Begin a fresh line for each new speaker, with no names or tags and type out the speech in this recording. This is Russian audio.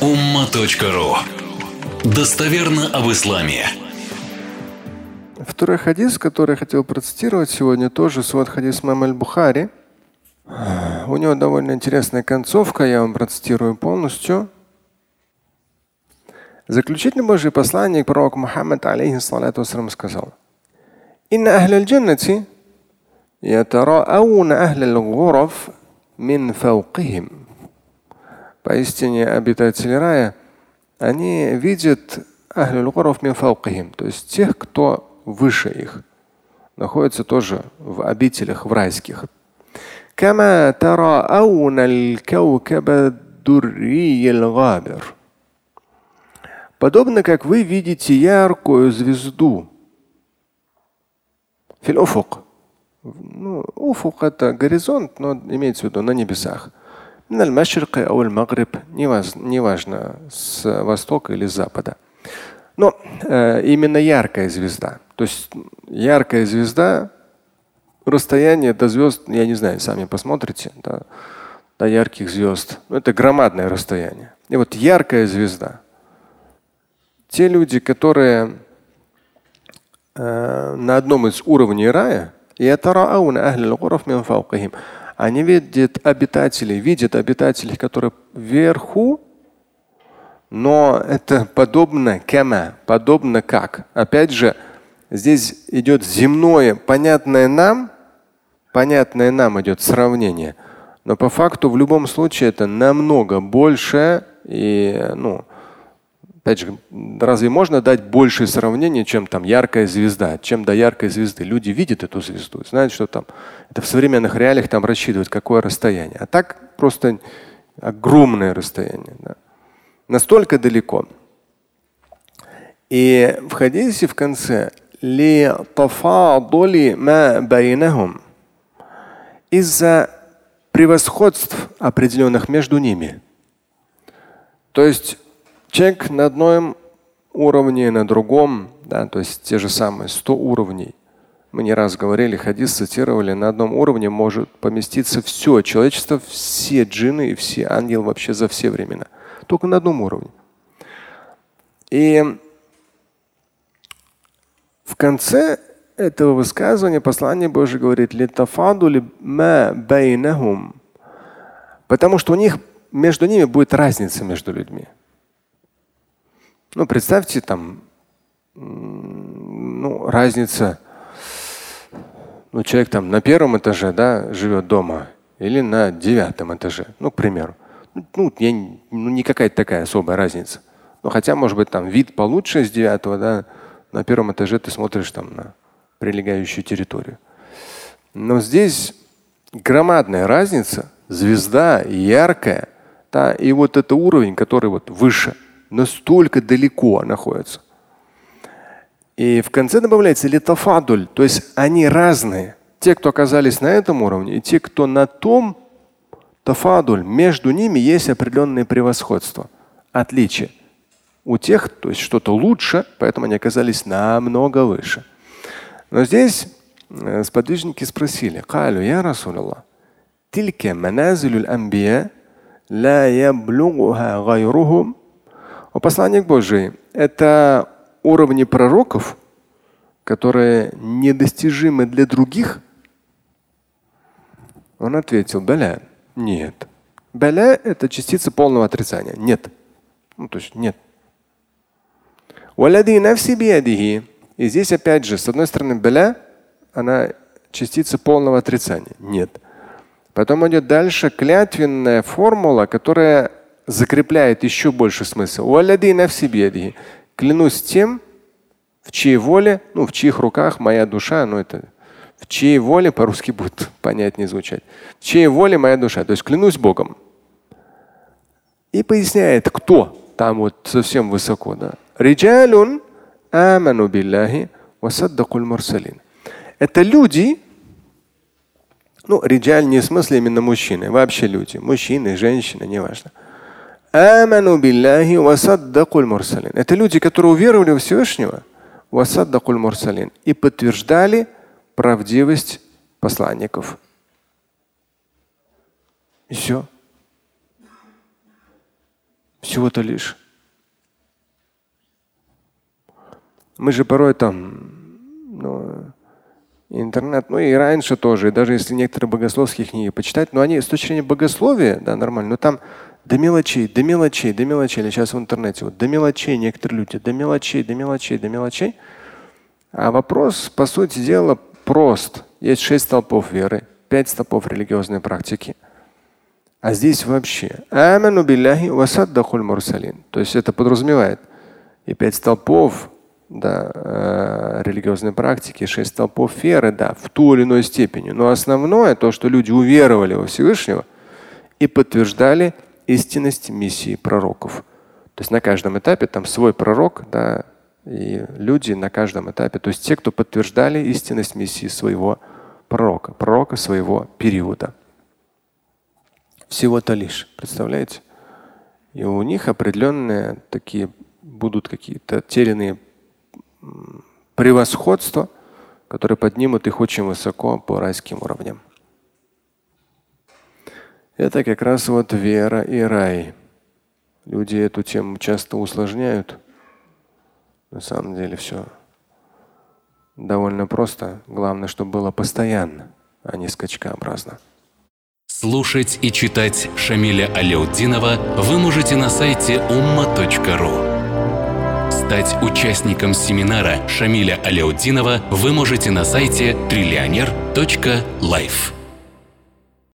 umma.ru Достоверно об исламе.
Второй хадис, который я хотел процитировать сегодня, тоже свод хадис Мамаль Бухари. У него довольно интересная концовка, я вам процитирую полностью. Заключительный Божий посланник, пророк Мухаммад, алейхиссалату сказал, «Инна ахля джаннати ятарауна ахля гурав мин фауқихим». Поистине обитатели рая, они видят ахлюль мин фауқихим, то есть тех, кто выше их, находятся тоже в обителях, в райских. كما تراءون الكوكب الدري الغابر Подобно как вы видите яркую звезду. Фильофук. Ну, уфук это горизонт, но имеется в виду на небесах. Неважно, с востока или с запада. Но э, именно яркая звезда. То есть яркая звезда, расстояние до звезд, я не знаю, сами посмотрите, до, до ярких звезд. Ну, это громадное расстояние. И вот яркая звезда. Те люди, которые э, на одном из уровней рая, они видят обитателей, видят обитателей, которые вверху, но это подобно кема, подобно как. Опять же, здесь идет земное, понятное нам, понятное нам идет сравнение. Но по факту в любом случае это намного больше и ну, Опять же, разве можно дать большее сравнение, чем там яркая звезда, чем до яркой звезды? Люди видят эту звезду, знают, что там это в современных реалиях там рассчитывают, какое расстояние. А так просто огромное расстояние. Да. Настолько далеко. И в хадисе в конце из-за превосходств определенных между ними. То есть Человек на одном уровне, на другом, да, то есть те же самые 100 уровней. Мы не раз говорили, хадис цитировали, на одном уровне может поместиться все человечество, все джинны и все ангелы вообще за все времена. Только на одном уровне. И в конце этого высказывания послание Божие говорит, потому что у них между ними будет разница между людьми. Ну, представьте, там, ну, разница. Ну, человек там на первом этаже, да, живет дома, или на девятом этаже, ну, к примеру. Ну, я, ну, не какая-то такая особая разница. Ну, хотя, может быть, там вид получше с девятого, да, на первом этаже ты смотришь там на прилегающую территорию. Но здесь громадная разница, звезда яркая, да, и вот это уровень, который вот выше – настолько далеко находятся. И в конце добавляется литофадуль, то есть они разные. Те, кто оказались на этом уровне, и те, кто на том тафадуль, между ними есть определенное превосходство, отличие. У тех, то есть что-то лучше, поэтому они оказались намного выше. Но здесь э, сподвижники спросили, Калю, я Расулаллах, тилька маназилюль амбия ла яблугуха гайрухум о посланник Божий – это уровни пророков, которые недостижимы для других? Он ответил, Беля, нет. Беля – это частица полного отрицания. Нет. Ну, то есть нет. И здесь опять же, с одной стороны, беля, она частица полного отрицания. Нет. Потом идет дальше клятвенная формула, которая закрепляет еще больше смысл. Клянусь тем, в чьей воле, ну, в чьих руках моя душа, ну, это в чьей воле, по-русски будет понятнее звучать, в чьей воле моя душа. То есть клянусь Богом. И поясняет, кто там вот совсем высоко. Да. Это люди, ну, риджаль не в смысле именно мужчины, вообще люди, мужчины, женщины, неважно. Аману билляхи васаддакуль мурсалин. Это люди, которые уверовали в Всевышнего и подтверждали правдивость посланников. И. Все. Всего-то лишь. Мы же порой там, ну, интернет, ну и раньше тоже, и даже если некоторые богословские книги почитать, но они с точки зрения богословия, да, нормально, но там до мелочей, до мелочей, до мелочей, или сейчас в интернете, вот до мелочей некоторые люди, до мелочей, до мелочей, до мелочей. А вопрос, по сути дела, прост. Есть шесть столпов веры, пять столпов религиозной практики. А здесь вообще аману билляхи васаддахуль мурсалин. То есть это подразумевает и пять столпов да, э, религиозной практики, шесть столпов веры, да, в ту или иной степени. Но основное то, что люди уверовали во Всевышнего и подтверждали истинность миссии пророков. То есть на каждом этапе там свой пророк, да, и люди на каждом этапе, то есть те, кто подтверждали истинность миссии своего пророка, пророка своего периода. Всего-то лишь, представляете? И у них определенные такие будут какие-то терянные превосходства, которые поднимут их очень высоко по райским уровням. Это как раз вот вера и рай. Люди эту тему часто усложняют. На самом деле все довольно просто. Главное, чтобы было постоянно, а не скачкообразно.
Слушать и читать Шамиля Аляутдинова вы можете на сайте umma.ru. Стать участником семинара Шамиля Аляутдинова вы можете на сайте триллионер.life.